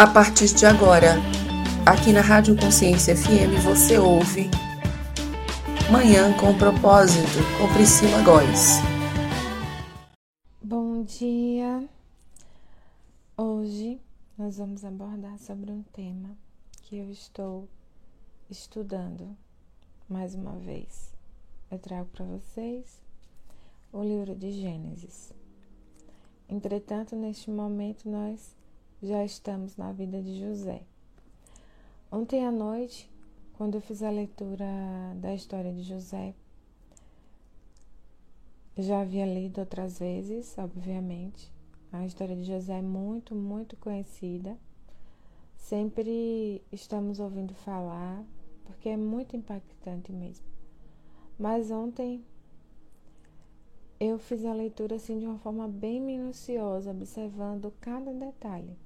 A partir de agora, aqui na Rádio Consciência FM você ouve Manhã com Propósito, com Priscila Góes. Bom dia! Hoje nós vamos abordar sobre um tema que eu estou estudando mais uma vez. Eu trago para vocês o livro de Gênesis. Entretanto, neste momento, nós já estamos na vida de José. Ontem à noite, quando eu fiz a leitura da história de José, já havia lido outras vezes, obviamente. A história de José é muito, muito conhecida. Sempre estamos ouvindo falar, porque é muito impactante mesmo. Mas ontem eu fiz a leitura assim de uma forma bem minuciosa, observando cada detalhe.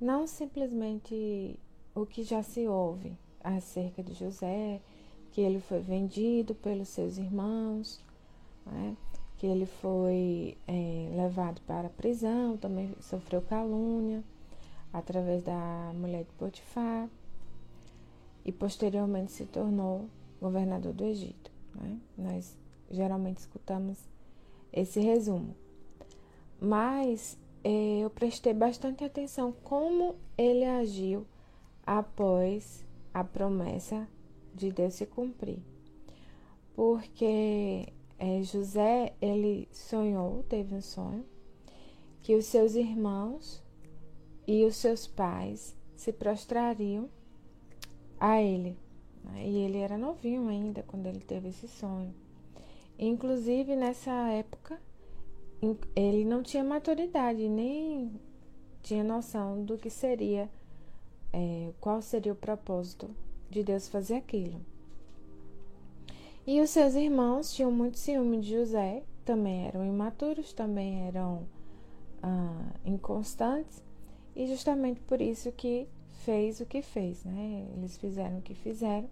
Não simplesmente o que já se ouve acerca de José, que ele foi vendido pelos seus irmãos, né? que ele foi é, levado para a prisão, também sofreu calúnia através da mulher de Potifar e posteriormente se tornou governador do Egito. Né? Nós geralmente escutamos esse resumo. Mas eu prestei bastante atenção como ele agiu após a promessa de Deus se cumprir. Porque é, José, ele sonhou, teve um sonho, que os seus irmãos e os seus pais se prostrariam a ele. Né? E ele era novinho ainda quando ele teve esse sonho. Inclusive, nessa época, ele não tinha maturidade, nem tinha noção do que seria, é, qual seria o propósito de Deus fazer aquilo. E os seus irmãos tinham muito ciúme de José, também eram imaturos, também eram ah, inconstantes, e justamente por isso que fez o que fez, né? Eles fizeram o que fizeram,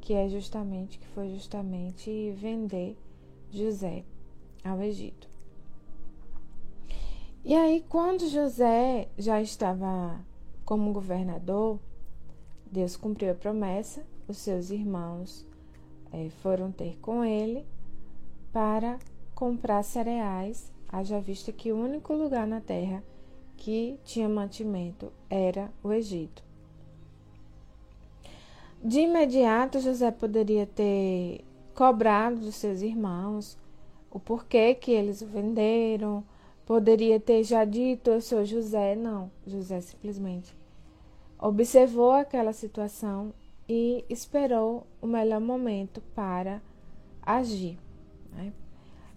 que é justamente, que foi justamente vender José ao Egito. E aí, quando José já estava como governador, Deus cumpriu a promessa, os seus irmãos é, foram ter com ele para comprar cereais, haja vista que o único lugar na terra que tinha mantimento era o Egito. De imediato, José poderia ter cobrado dos seus irmãos o porquê que eles o venderam, Poderia ter já dito eu sou José, não. José simplesmente observou aquela situação e esperou o melhor momento para agir. Né?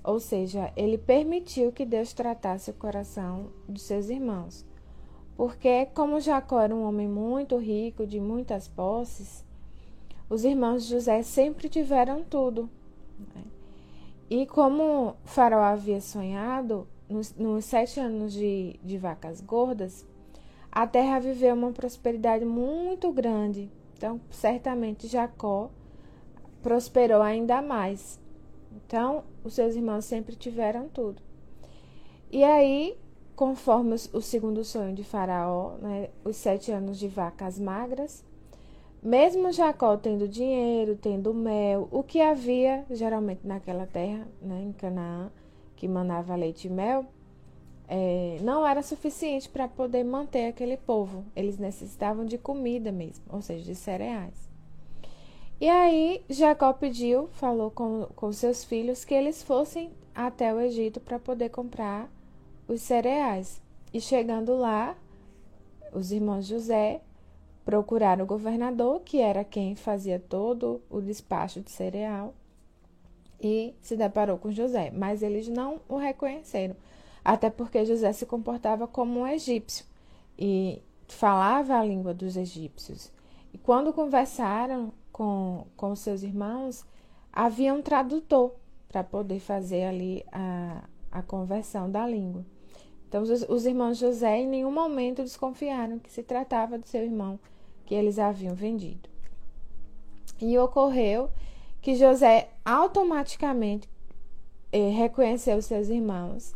Ou seja, ele permitiu que Deus tratasse o coração dos seus irmãos. Porque, como Jacó era um homem muito rico, de muitas posses, os irmãos de José sempre tiveram tudo. Né? E como Faraó havia sonhado, nos, nos sete anos de, de vacas gordas, a terra viveu uma prosperidade muito grande. Então, certamente Jacó prosperou ainda mais. Então, os seus irmãos sempre tiveram tudo. E aí, conforme o segundo sonho de Faraó, né, os sete anos de vacas magras, mesmo Jacó tendo dinheiro, tendo mel, o que havia geralmente naquela terra, né, em Canaã, que manava leite e mel, é, não era suficiente para poder manter aquele povo. Eles necessitavam de comida mesmo, ou seja, de cereais. E aí Jacó pediu, falou com, com seus filhos que eles fossem até o Egito para poder comprar os cereais. E chegando lá, os irmãos José procuraram o governador, que era quem fazia todo o despacho de cereal, e se deparou com José, mas eles não o reconheceram, até porque José se comportava como um egípcio e falava a língua dos egípcios. E quando conversaram com, com seus irmãos, havia um tradutor para poder fazer ali a, a conversão da língua. Então, os, os irmãos José em nenhum momento desconfiaram que se tratava do seu irmão que eles haviam vendido. E ocorreu que José automaticamente eh, reconheceu seus irmãos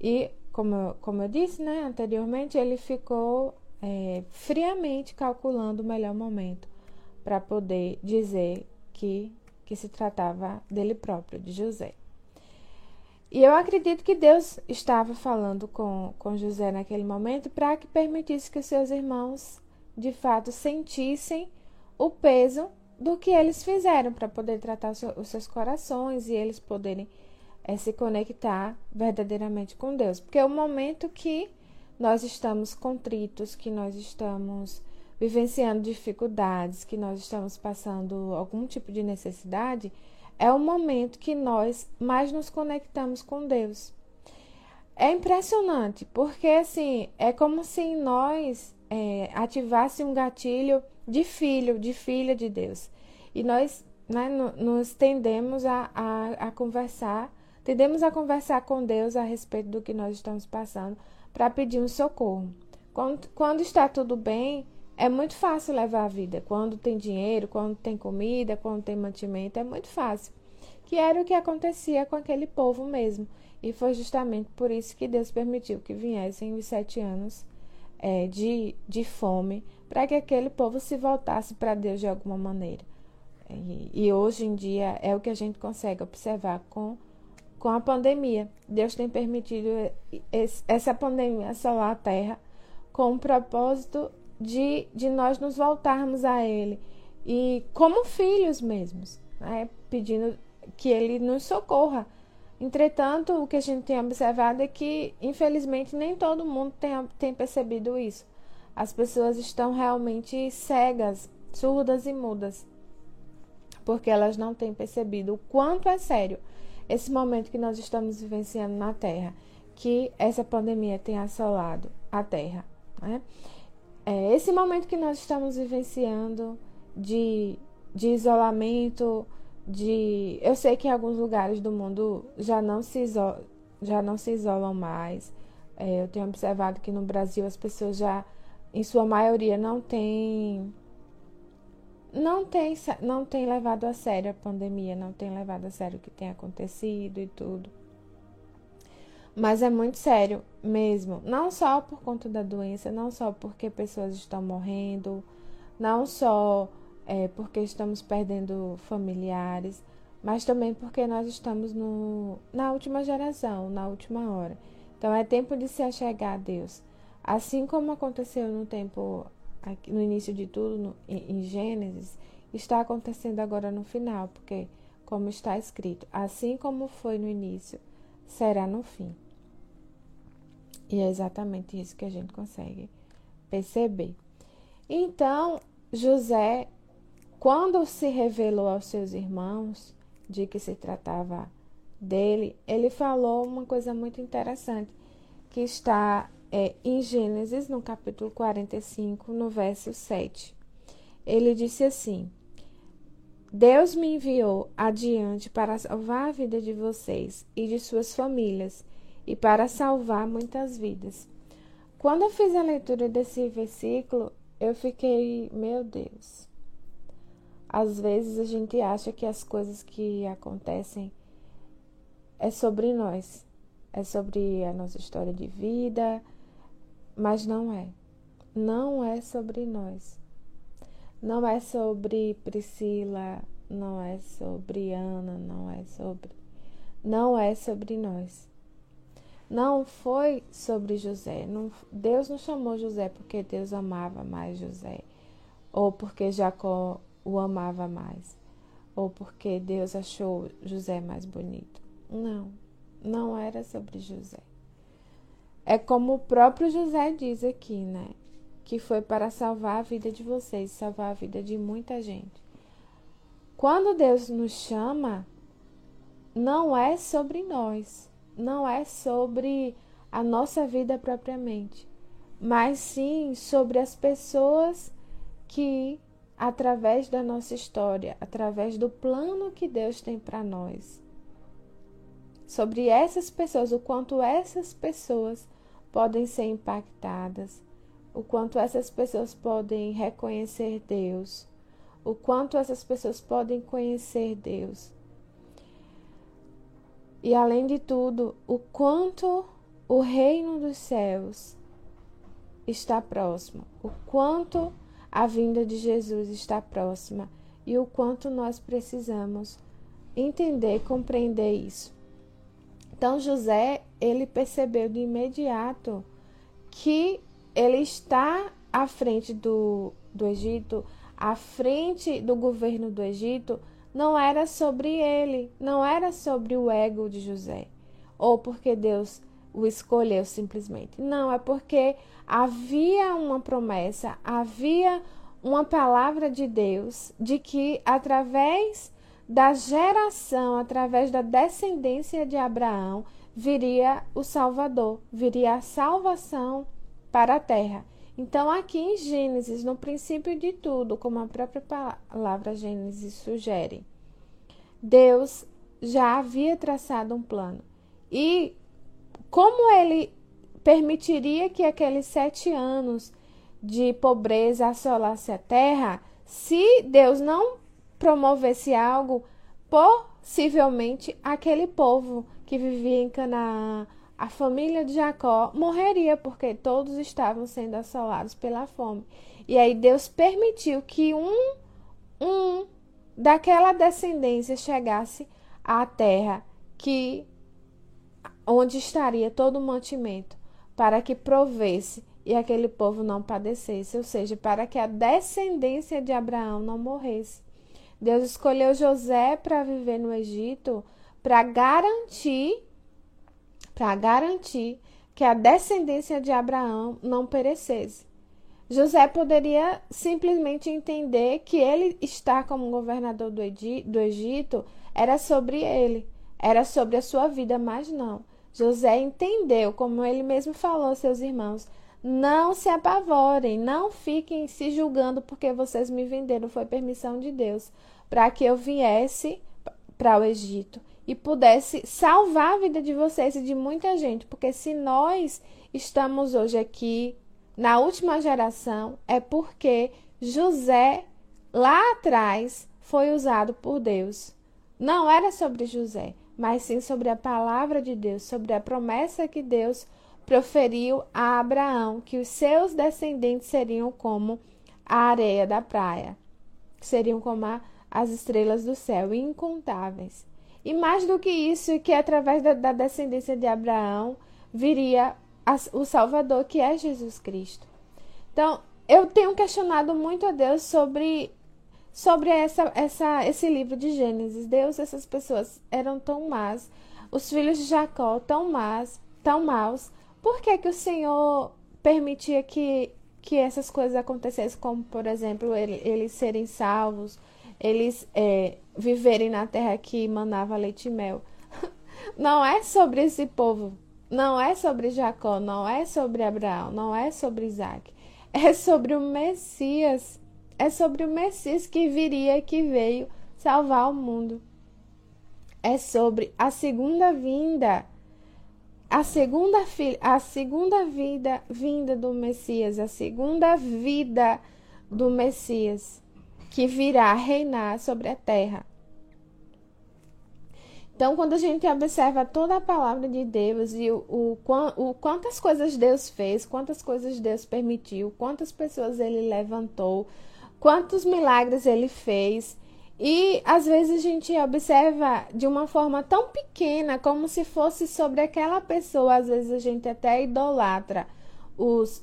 e como, como eu disse né, anteriormente, ele ficou é, friamente calculando o melhor momento para poder dizer que, que se tratava dele próprio, de José. E eu acredito que Deus estava falando com, com José naquele momento para que permitisse que seus irmãos de fato sentissem o peso do que eles fizeram para poder tratar os seus corações e eles poderem é, se conectar verdadeiramente com Deus. Porque é o momento que nós estamos contritos, que nós estamos vivenciando dificuldades, que nós estamos passando algum tipo de necessidade, é o momento que nós mais nos conectamos com Deus. É impressionante, porque assim, é como se nós é, ativasse um gatilho de filho, de filha de Deus. E nós né, nos tendemos a, a, a conversar, tendemos a conversar com Deus a respeito do que nós estamos passando para pedir um socorro. Quando, quando está tudo bem, é muito fácil levar a vida. Quando tem dinheiro, quando tem comida, quando tem mantimento, é muito fácil. Que era o que acontecia com aquele povo mesmo. E foi justamente por isso que Deus permitiu que viessem os sete anos é, de, de fome, para que aquele povo se voltasse para Deus de alguma maneira. E, e, hoje em dia é o que a gente consegue observar com, com a pandemia. Deus tem permitido esse, essa pandemia assolar a terra com o propósito de, de nós nos voltarmos a Ele e como filhos mesmos, né? pedindo que Ele nos socorra. Entretanto, o que a gente tem observado é que, infelizmente, nem todo mundo tem, tem percebido isso. As pessoas estão realmente cegas, surdas e mudas, porque elas não têm percebido o quanto é sério esse momento que nós estamos vivenciando na Terra, que essa pandemia tem assolado a Terra. Né? É, esse momento que nós estamos vivenciando de, de isolamento, de. Eu sei que em alguns lugares do mundo já não se, isolam, já não se isolam mais. É, eu tenho observado que no Brasil as pessoas já, em sua maioria, não têm. Não tem, não tem levado a sério a pandemia, não tem levado a sério o que tem acontecido e tudo. Mas é muito sério mesmo. Não só por conta da doença, não só porque pessoas estão morrendo, não só é, porque estamos perdendo familiares, mas também porque nós estamos no, na última geração, na última hora. Então é tempo de se achegar a Deus. Assim como aconteceu no tempo, no início de tudo, no, em Gênesis, está acontecendo agora no final, porque, como está escrito, assim como foi no início, será no fim. E é exatamente isso que a gente consegue perceber. Então, José, quando se revelou aos seus irmãos de que se tratava dele, ele falou uma coisa muito interessante que está é, em Gênesis, no capítulo 45, no verso 7. Ele disse assim: Deus me enviou adiante para salvar a vida de vocês e de suas famílias e para salvar muitas vidas. Quando eu fiz a leitura desse versículo, eu fiquei, meu Deus. Às vezes a gente acha que as coisas que acontecem é sobre nós, é sobre a nossa história de vida, mas não é. Não é sobre nós. Não é sobre Priscila, não é sobre Ana, não é sobre. Não é sobre nós. Não foi sobre José. Não, Deus não chamou José porque Deus amava mais José, ou porque Jacó o amava mais, ou porque Deus achou José mais bonito. Não, não era sobre José. É como o próprio José diz aqui, né? Que foi para salvar a vida de vocês, salvar a vida de muita gente. Quando Deus nos chama, não é sobre nós, não é sobre a nossa vida propriamente, mas sim sobre as pessoas que, através da nossa história, através do plano que Deus tem para nós, sobre essas pessoas, o quanto essas pessoas podem ser impactadas, o quanto essas pessoas podem reconhecer Deus, o quanto essas pessoas podem conhecer Deus. E além de tudo, o quanto o reino dos céus está próximo, o quanto a vinda de Jesus está próxima e o quanto nós precisamos entender, compreender isso. Então José, ele percebeu de imediato que ele está à frente do, do Egito, à frente do governo do Egito, não era sobre ele, não era sobre o ego de José, ou porque Deus o escolheu simplesmente. Não, é porque havia uma promessa, havia uma palavra de Deus de que através da geração, através da descendência de Abraão, viria o Salvador, viria a salvação para a terra. Então, aqui em Gênesis, no princípio de tudo, como a própria palavra Gênesis sugere, Deus já havia traçado um plano. E como ele permitiria que aqueles sete anos de pobreza assolasse a terra, se Deus não promovesse algo, possivelmente aquele povo que vivia em Canaã, a família de Jacó, morreria porque todos estavam sendo assolados pela fome. E aí Deus permitiu que um, um daquela descendência chegasse à terra que onde estaria todo o mantimento, para que provesse e aquele povo não padecesse, ou seja, para que a descendência de Abraão não morresse. Deus escolheu José para viver no Egito para garantir para garantir que a descendência de Abraão não perecesse. José poderia simplesmente entender que ele estar como governador do Egito era sobre ele, era sobre a sua vida, mas não. José entendeu, como ele mesmo falou aos seus irmãos: não se apavorem, não fiquem se julgando porque vocês me venderam, foi permissão de Deus, para que eu viesse para o Egito e pudesse salvar a vida de vocês e de muita gente, porque se nós estamos hoje aqui na última geração é porque José lá atrás foi usado por Deus. Não era sobre José, mas sim sobre a palavra de Deus, sobre a promessa que Deus proferiu a Abraão, que os seus descendentes seriam como a areia da praia, seriam como a, as estrelas do céu, incontáveis. E mais do que isso, que através da, da descendência de Abraão viria a, o Salvador, que é Jesus Cristo. Então, eu tenho questionado muito a Deus sobre sobre essa, essa, esse livro de Gênesis. Deus, essas pessoas eram tão más, os filhos de Jacó tão más, tão maus. Por que, que o Senhor permitia que, que essas coisas acontecessem, como, por exemplo, ele, eles serem salvos, eles é, viverem na terra que manava leite e mel? Não é sobre esse povo, não é sobre Jacó, não é sobre Abraão, não é sobre Isaac. É sobre o Messias é sobre o Messias que viria que veio salvar o mundo. É sobre a segunda vinda, a segunda a segunda vida vinda do Messias, a segunda vida do Messias que virá reinar sobre a terra. Então, quando a gente observa toda a palavra de Deus e o, o, o, quantas coisas Deus fez, quantas coisas Deus permitiu, quantas pessoas ele levantou, quantos milagres ele fez. E às vezes a gente observa de uma forma tão pequena, como se fosse sobre aquela pessoa, às vezes a gente até idolatra os,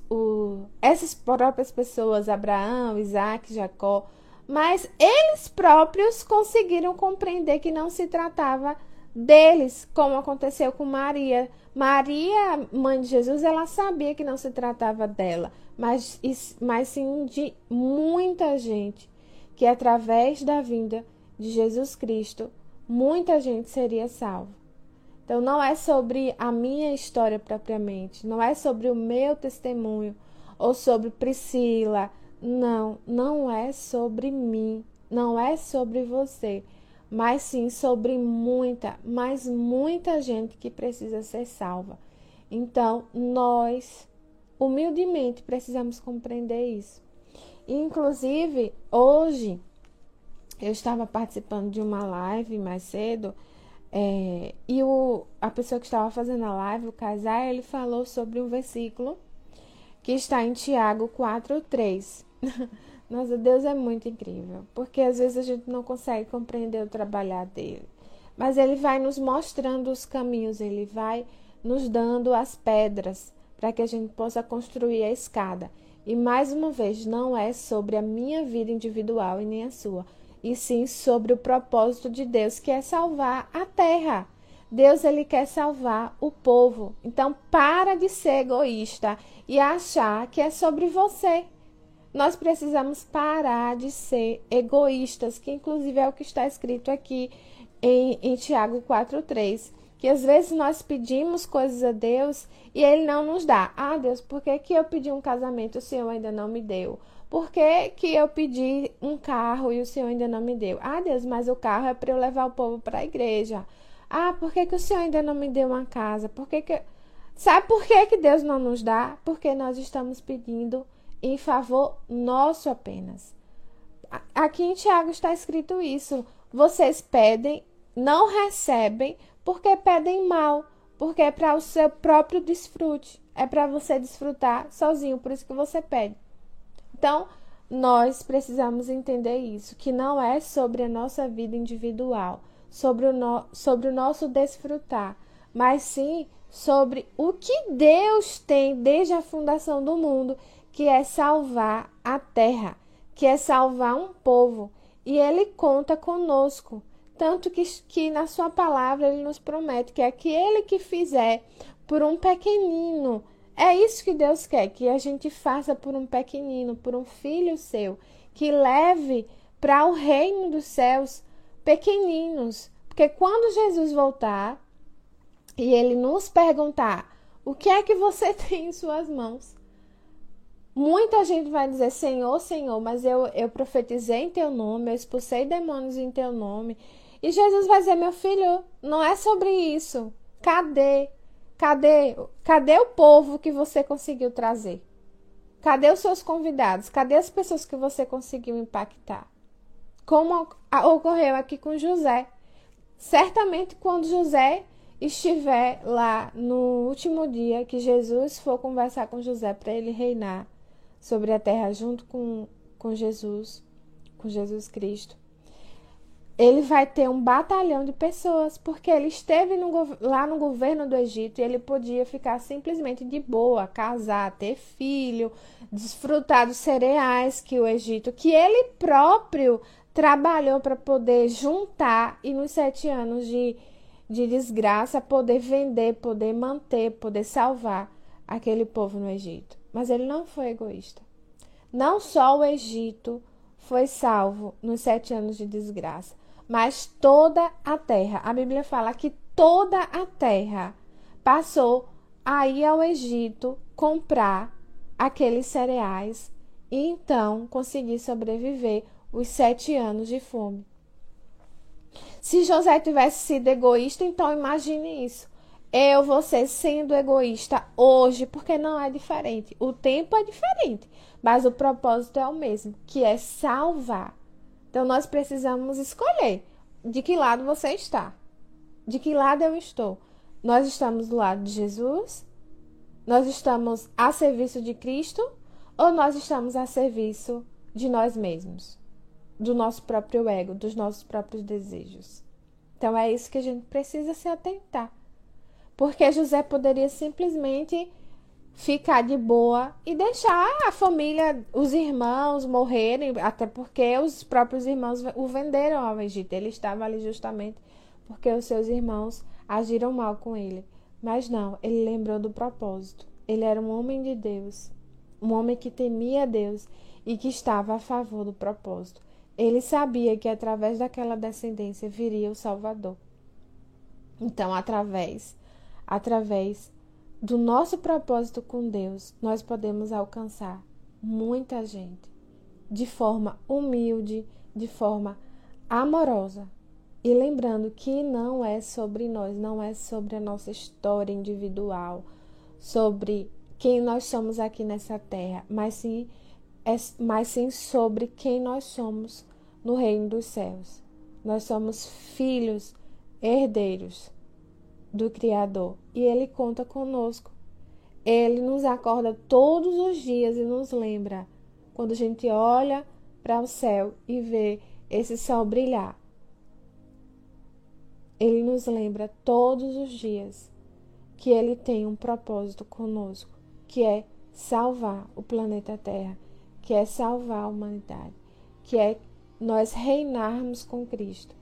essas próprias pessoas, Abraão, Isaac, Jacó, mas eles próprios conseguiram compreender que não se tratava deles, como aconteceu com Maria. Maria, mãe de Jesus, ela sabia que não se tratava dela, mas, mas sim de muita gente, que através da vinda de Jesus Cristo, muita gente seria salva. Então, não é sobre a minha história propriamente, não é sobre o meu testemunho ou sobre Priscila. Não, não é sobre mim, não é sobre você mas sim sobre muita, mas muita gente que precisa ser salva. Então, nós, humildemente, precisamos compreender isso. Inclusive, hoje, eu estava participando de uma live mais cedo É, e o, a pessoa que estava fazendo a live, o casal, ele falou sobre um versículo que está em Tiago 4:3. Nossa, Deus é muito incrível, porque às vezes a gente não consegue compreender o trabalhar dele. Mas ele vai nos mostrando os caminhos, ele vai nos dando as pedras para que a gente possa construir a escada. E mais uma vez, não é sobre a minha vida individual e nem a sua, e sim sobre o propósito de Deus, que é salvar a terra. Deus ele quer salvar o povo. Então para de ser egoísta e achar que é sobre você. Nós precisamos parar de ser egoístas, que inclusive é o que está escrito aqui em, em Tiago 4,3. Que às vezes nós pedimos coisas a Deus e Ele não nos dá. Ah, Deus, por que, que eu pedi um casamento e o Senhor ainda não me deu? Por que, que eu pedi um carro e o Senhor ainda não me deu? Ah, Deus, mas o carro é para eu levar o povo para a igreja. Ah, por que, que o Senhor ainda não me deu uma casa? Por que, que. Sabe por que, que Deus não nos dá? Porque nós estamos pedindo em favor nosso apenas. Aqui em Tiago está escrito isso. Vocês pedem, não recebem, porque pedem mal, porque é para o seu próprio desfrute. É para você desfrutar sozinho, por isso que você pede. Então, nós precisamos entender isso, que não é sobre a nossa vida individual, sobre o, no, sobre o nosso desfrutar, mas sim sobre o que Deus tem desde a fundação do mundo, que é salvar a terra, que é salvar um povo. E Ele conta conosco. Tanto que, que na Sua palavra Ele nos promete que aquele que fizer por um pequenino é isso que Deus quer, que a gente faça por um pequenino, por um filho seu, que leve para o reino dos céus pequeninos. Porque quando Jesus voltar e ele nos perguntar o que é que você tem em suas mãos, muita gente vai dizer: Senhor, Senhor, mas eu, eu profetizei em teu nome, eu expulsei demônios em teu nome. E Jesus vai dizer: Meu filho, não é sobre isso. Cadê? Cadê, cadê o povo que você conseguiu trazer? Cadê os seus convidados? Cadê as pessoas que você conseguiu impactar? Como ocorreu aqui com José. Certamente, quando José estiver lá no último dia que Jesus for conversar com José para ele reinar sobre a terra junto com, com Jesus, com Jesus Cristo, ele vai ter um batalhão de pessoas, porque ele esteve no, lá no governo do Egito e ele podia ficar simplesmente de boa, casar, ter filho, desfrutar dos cereais que o Egito, que ele próprio trabalhou para poder juntar e nos sete anos de, de desgraça poder vender, poder manter, poder salvar aquele povo no Egito. Mas ele não foi egoísta. Não só o Egito foi salvo nos sete anos de desgraça, mas toda a terra. A Bíblia fala que toda a terra passou a ir ao Egito comprar aqueles cereais e então conseguir sobreviver os sete anos de fome. Se José tivesse sido egoísta, então imagine isso. Eu, você sendo egoísta hoje, porque não é diferente. O tempo é diferente, mas o propósito é o mesmo, que é salvar então nós precisamos escolher de que lado você está. De que lado eu estou? Nós estamos do lado de Jesus? Nós estamos a serviço de Cristo? Ou nós estamos a serviço de nós mesmos? Do nosso próprio ego, dos nossos próprios desejos? Então é isso que a gente precisa se atentar. Porque José poderia simplesmente ficar de boa e deixar a família, os irmãos morrerem, até porque os próprios irmãos o venderam ao Egito. Ele estava ali justamente porque os seus irmãos agiram mal com ele. Mas não, ele lembrou do propósito. Ele era um homem de Deus, um homem que temia Deus e que estava a favor do propósito. Ele sabia que através daquela descendência viria o Salvador. Então, através, através do nosso propósito com Deus, nós podemos alcançar muita gente de forma humilde, de forma amorosa. E lembrando que não é sobre nós, não é sobre a nossa história individual, sobre quem nós somos aqui nessa terra, mas sim, é, mas sim sobre quem nós somos no reino dos céus. Nós somos filhos herdeiros do Criador e Ele conta conosco. Ele nos acorda todos os dias e nos lembra quando a gente olha para o céu e vê esse sol brilhar. Ele nos lembra todos os dias que Ele tem um propósito conosco, que é salvar o planeta Terra, que é salvar a humanidade, que é nós reinarmos com Cristo.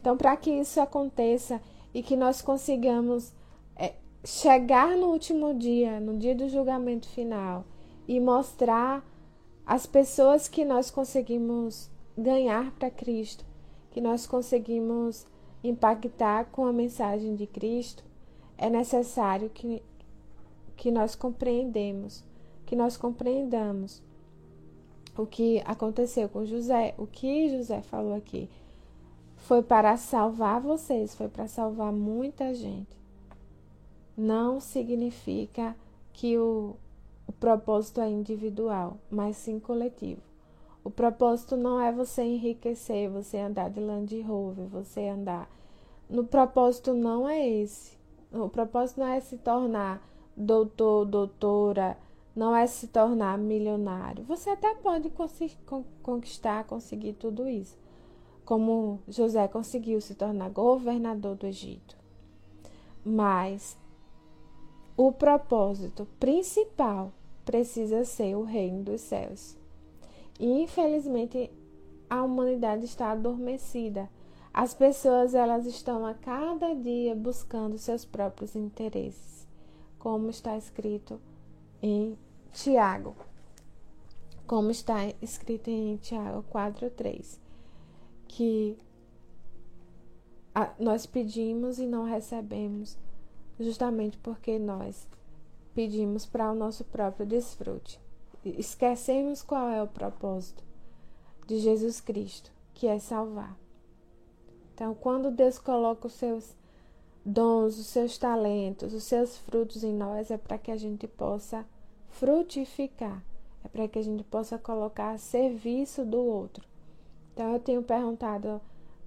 Então, para que isso aconteça e que nós consigamos é, chegar no último dia, no dia do julgamento final, e mostrar as pessoas que nós conseguimos ganhar para Cristo, que nós conseguimos impactar com a mensagem de Cristo, é necessário que, que nós compreendemos, que nós compreendamos o que aconteceu com José, o que José falou aqui. Foi para salvar vocês, foi para salvar muita gente. Não significa que o, o propósito é individual, mas sim coletivo. O propósito não é você enriquecer, você andar de Land Rover, você andar. No propósito não é esse. O propósito não é se tornar doutor, doutora, não é se tornar milionário. Você até pode conquistar, conseguir tudo isso, como José conseguiu se tornar governador do Egito. Mas o propósito principal precisa ser o reino dos céus. E infelizmente a humanidade está adormecida. As pessoas elas estão a cada dia buscando seus próprios interesses, como está escrito em Tiago, como está escrito em Tiago 4:3, que nós pedimos e não recebemos, justamente porque nós pedimos para o nosso próprio desfrute. Esquecemos qual é o propósito de Jesus Cristo, que é salvar. Então, quando Deus coloca os seus dons, os seus talentos, os seus frutos em nós, é para que a gente possa frutificar. É para que a gente possa colocar a serviço do outro. Então eu tenho perguntado,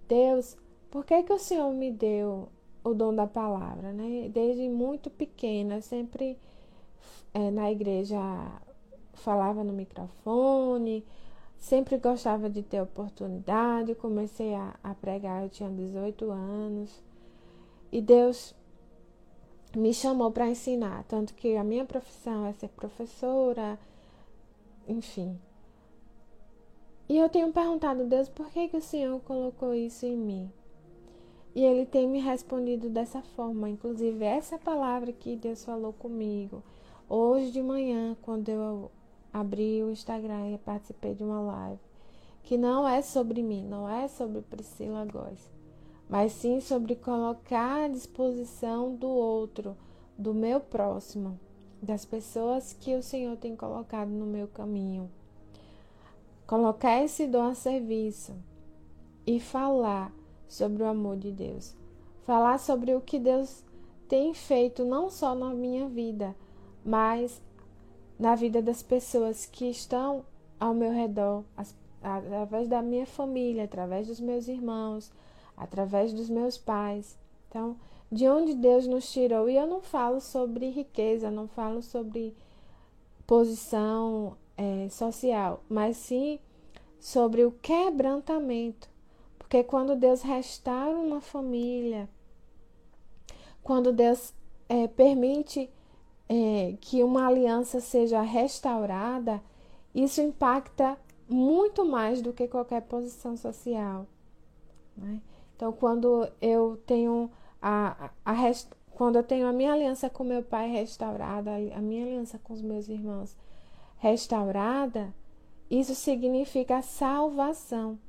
Deus, por que que o Senhor me deu o dom da palavra, né? Desde muito pequena, sempre é, na igreja falava no microfone, sempre gostava de ter oportunidade. Comecei a, a pregar, eu tinha 18 anos. E Deus me chamou para ensinar, tanto que a minha profissão é ser professora, enfim. E eu tenho perguntado a Deus por que, que o Senhor colocou isso em mim. E Ele tem me respondido dessa forma. Inclusive, essa palavra que Deus falou comigo hoje de manhã, quando eu abri o Instagram e participei de uma live, que não é sobre mim, não é sobre Priscila Góes mas sim sobre colocar à disposição do outro, do meu próximo, das pessoas que o Senhor tem colocado no meu caminho. Colocar esse dom a serviço e falar sobre o amor de Deus. Falar sobre o que Deus tem feito não só na minha vida, mas na vida das pessoas que estão ao meu redor, através da minha família, através dos meus irmãos, através dos meus pais. Então, de onde Deus nos tirou. E eu não falo sobre riqueza, não falo sobre posição é, social, mas sim sobre o quebrantamento. Porque quando Deus restaura uma família, quando Deus é, permite é, que uma aliança seja restaurada, isso impacta muito mais do que qualquer posição social. Né? Então, quando eu tenho a, a, a quando eu tenho a minha aliança com meu pai restaurada, a minha aliança com os meus irmãos restaurada, isso significa salvação.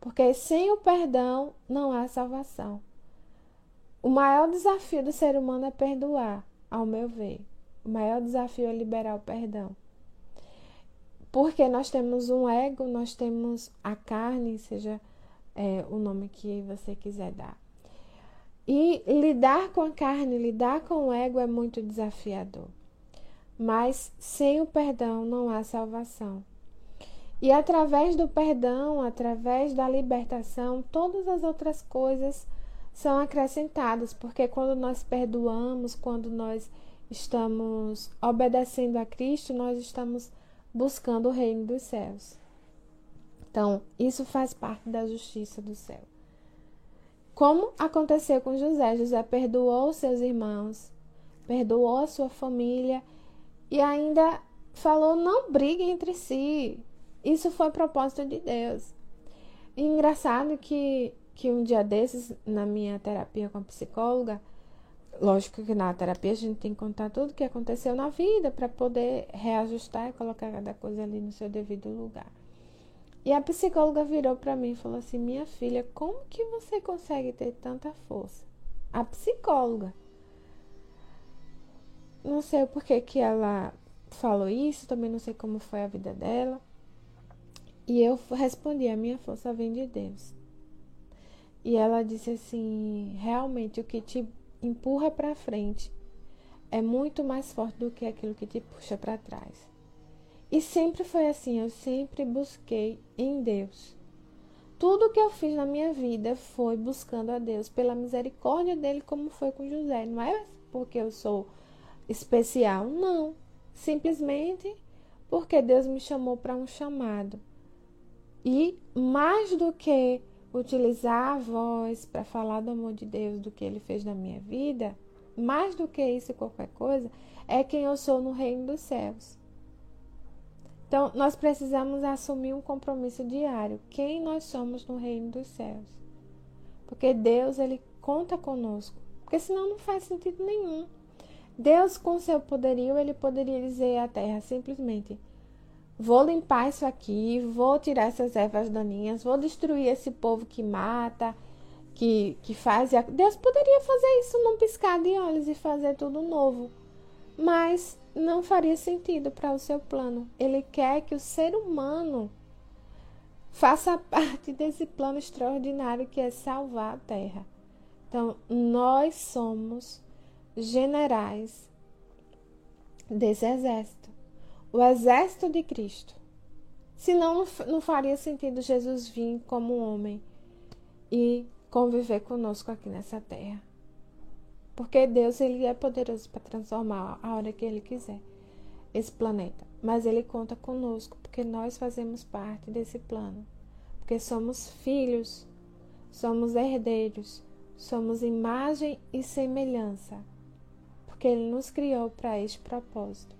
Porque sem o perdão não há salvação. O maior desafio do ser humano é perdoar, ao meu ver. O maior desafio é liberar o perdão. Porque nós temos um ego, nós temos a carne, seja é, o nome que você quiser dar. E lidar com a carne, lidar com o ego é muito desafiador. Mas sem o perdão não há salvação. E através do perdão, através da libertação, todas as outras coisas são acrescentadas, porque quando nós perdoamos, quando nós estamos obedecendo a Cristo, nós estamos buscando o reino dos céus. Então, isso faz parte da justiça do céu. Como aconteceu com José, José perdoou seus irmãos, perdoou a sua família e ainda falou: não briguem entre si. Isso foi propósito de Deus. E engraçado que, que um dia desses, na minha terapia com a psicóloga, lógico que na terapia a gente tem que contar tudo que aconteceu na vida para poder reajustar e colocar cada coisa ali no seu devido lugar. E a psicóloga virou para mim e falou assim: Minha filha, como que você consegue ter tanta força? A psicóloga. Não sei o porquê que ela falou isso, também não sei como foi a vida dela. E eu respondi: A minha força vem de Deus. E ela disse assim: Realmente, o que te empurra para frente é muito mais forte do que aquilo que te puxa para trás. E sempre foi assim, eu sempre busquei em Deus. Tudo que eu fiz na minha vida foi buscando a Deus, pela misericórdia dele, como foi com José. Não é porque eu sou especial, não. Simplesmente porque Deus me chamou para um chamado. E mais do que utilizar a voz para falar do amor de Deus, do que ele fez na minha vida, mais do que isso e qualquer coisa, é quem eu sou no reino dos céus. Então, nós precisamos assumir um compromisso diário. Quem nós somos no reino dos céus? Porque Deus, ele conta conosco. Porque senão não faz sentido nenhum. Deus, com seu poderio, ele poderia dizer à terra simplesmente: Vou limpar isso aqui, vou tirar essas ervas daninhas, vou destruir esse povo que mata, que, que faz. Deus poderia fazer isso num piscar de olhos e fazer tudo novo. Mas não faria sentido para o seu plano. Ele quer que o ser humano faça parte desse plano extraordinário que é salvar a terra. Então, nós somos generais desse exército, o exército de Cristo. Senão, não faria sentido Jesus vir como homem e conviver conosco aqui nessa terra. Porque Deus ele é poderoso para transformar a hora que ele quiser esse planeta. Mas ele conta conosco porque nós fazemos parte desse plano. Porque somos filhos, somos herdeiros, somos imagem e semelhança. Porque ele nos criou para este propósito.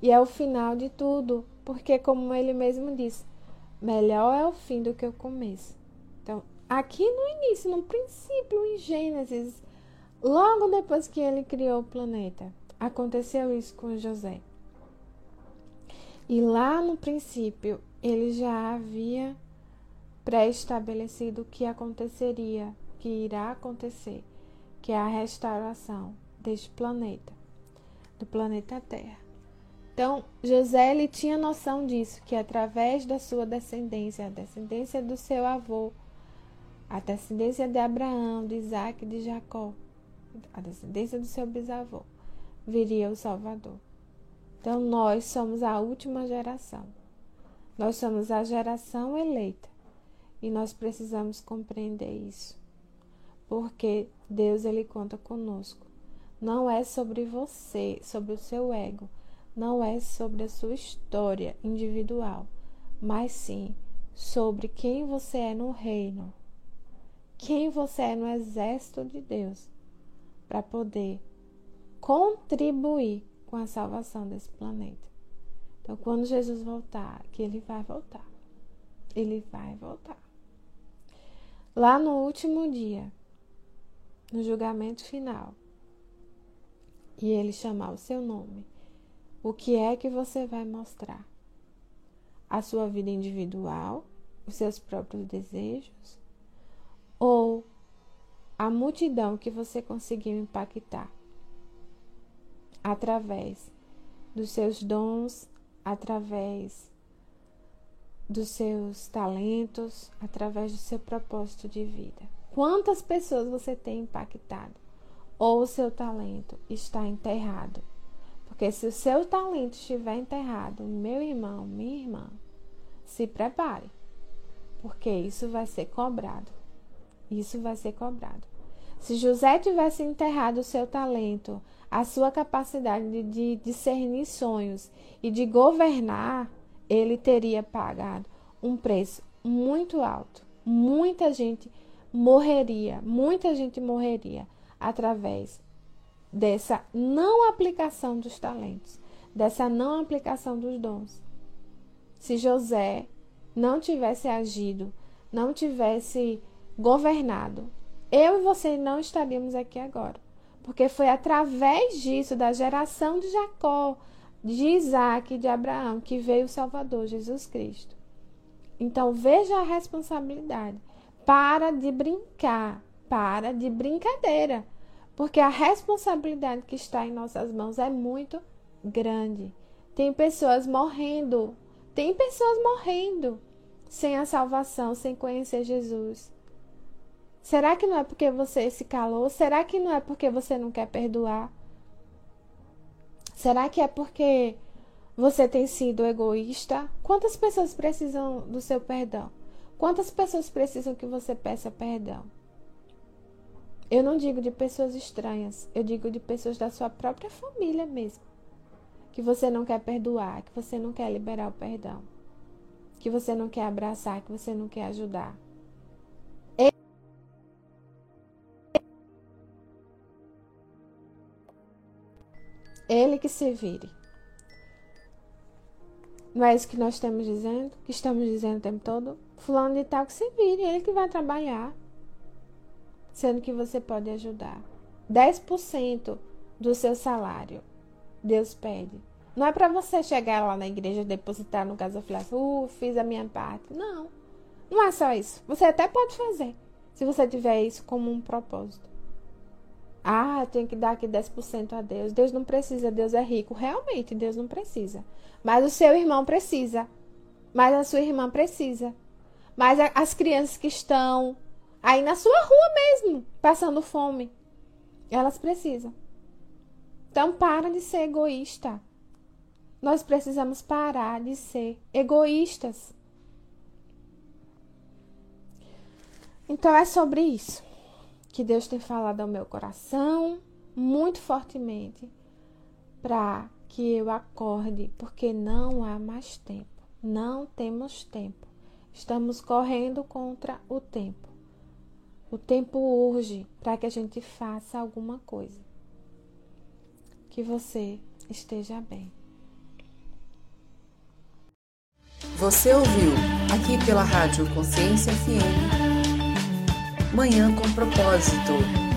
E é o final de tudo, porque como ele mesmo disse, melhor é o fim do que o começo. Então, aqui no início, no princípio, em Gênesis Logo depois que ele criou o planeta, aconteceu isso com José. E lá no princípio, ele já havia pré-estabelecido o que aconteceria, que irá acontecer, que é a restauração deste planeta, do planeta Terra. Então, José ele tinha noção disso, que através da sua descendência, a descendência do seu avô, a descendência de Abraão, de Isaac e de Jacó, a descendência do seu bisavô, viria o Salvador. Então nós somos a última geração. Nós somos a geração eleita. E nós precisamos compreender isso. Porque Deus ele conta conosco. Não é sobre você, sobre o seu ego, não é sobre a sua história individual, mas sim sobre quem você é no reino, quem você é no exército de Deus para poder contribuir com a salvação desse planeta. Então, quando Jesus voltar, que ele vai voltar, ele vai voltar. Lá no último dia, no julgamento final, e ele chamar o seu nome, o que é que você vai mostrar? A sua vida individual, os seus próprios desejos, ou a multidão que você conseguiu impactar através dos seus dons, através dos seus talentos, através do seu propósito de vida. Quantas pessoas você tem impactado? Ou o seu talento está enterrado? Porque se o seu talento estiver enterrado, meu irmão, minha irmã, se prepare, porque isso vai ser cobrado Isso vai ser cobrado. Se José tivesse enterrado o seu talento, a sua capacidade de, de discernir sonhos e de governar, ele teria pagado um preço muito alto. Muita gente morreria, muita gente morreria através dessa não aplicação dos talentos, dessa não aplicação dos dons. Se José não tivesse agido, não tivesse governado, eu e você não estaríamos aqui agora. Porque foi através disso, da geração de Jacó, de Isaac e de Abraão, que veio o Salvador, Jesus Cristo. Então veja a responsabilidade. Para de brincar, para de brincadeira. Porque a responsabilidade que está em nossas mãos é muito grande. Tem pessoas morrendo, tem pessoas morrendo sem a salvação, sem conhecer Jesus. Será que não é porque você se calou? Será que não é porque você não quer perdoar? Será que é porque você tem sido egoísta? Quantas pessoas precisam do seu perdão? Quantas pessoas precisam que você peça perdão? Eu não digo de pessoas estranhas, eu digo de pessoas da sua própria família mesmo. Que você não quer perdoar, que você não quer liberar o perdão, que você não quer abraçar, que você não quer ajudar. Ele que se vire. Não é isso que nós estamos dizendo? Que estamos dizendo o tempo todo? Fulano de tal que se vire, ele que vai trabalhar sendo que você pode ajudar. 10% do seu salário, Deus pede. Não é para você chegar lá na igreja e depositar no caso e uh, fiz a minha parte. Não. Não é só isso. Você até pode fazer, se você tiver isso como um propósito. Ah, eu tenho que dar aqui 10% a Deus. Deus não precisa, Deus é rico. Realmente, Deus não precisa. Mas o seu irmão precisa. Mas a sua irmã precisa. Mas as crianças que estão Aí na sua rua mesmo, passando fome. Elas precisam. Então para de ser egoísta. Nós precisamos parar de ser egoístas. Então é sobre isso que Deus tem falado ao meu coração muito fortemente para que eu acorde, porque não há mais tempo. Não temos tempo. Estamos correndo contra o tempo. O tempo urge para que a gente faça alguma coisa. Que você esteja bem. Você ouviu aqui pela Rádio Consciência FM. Manhã com propósito.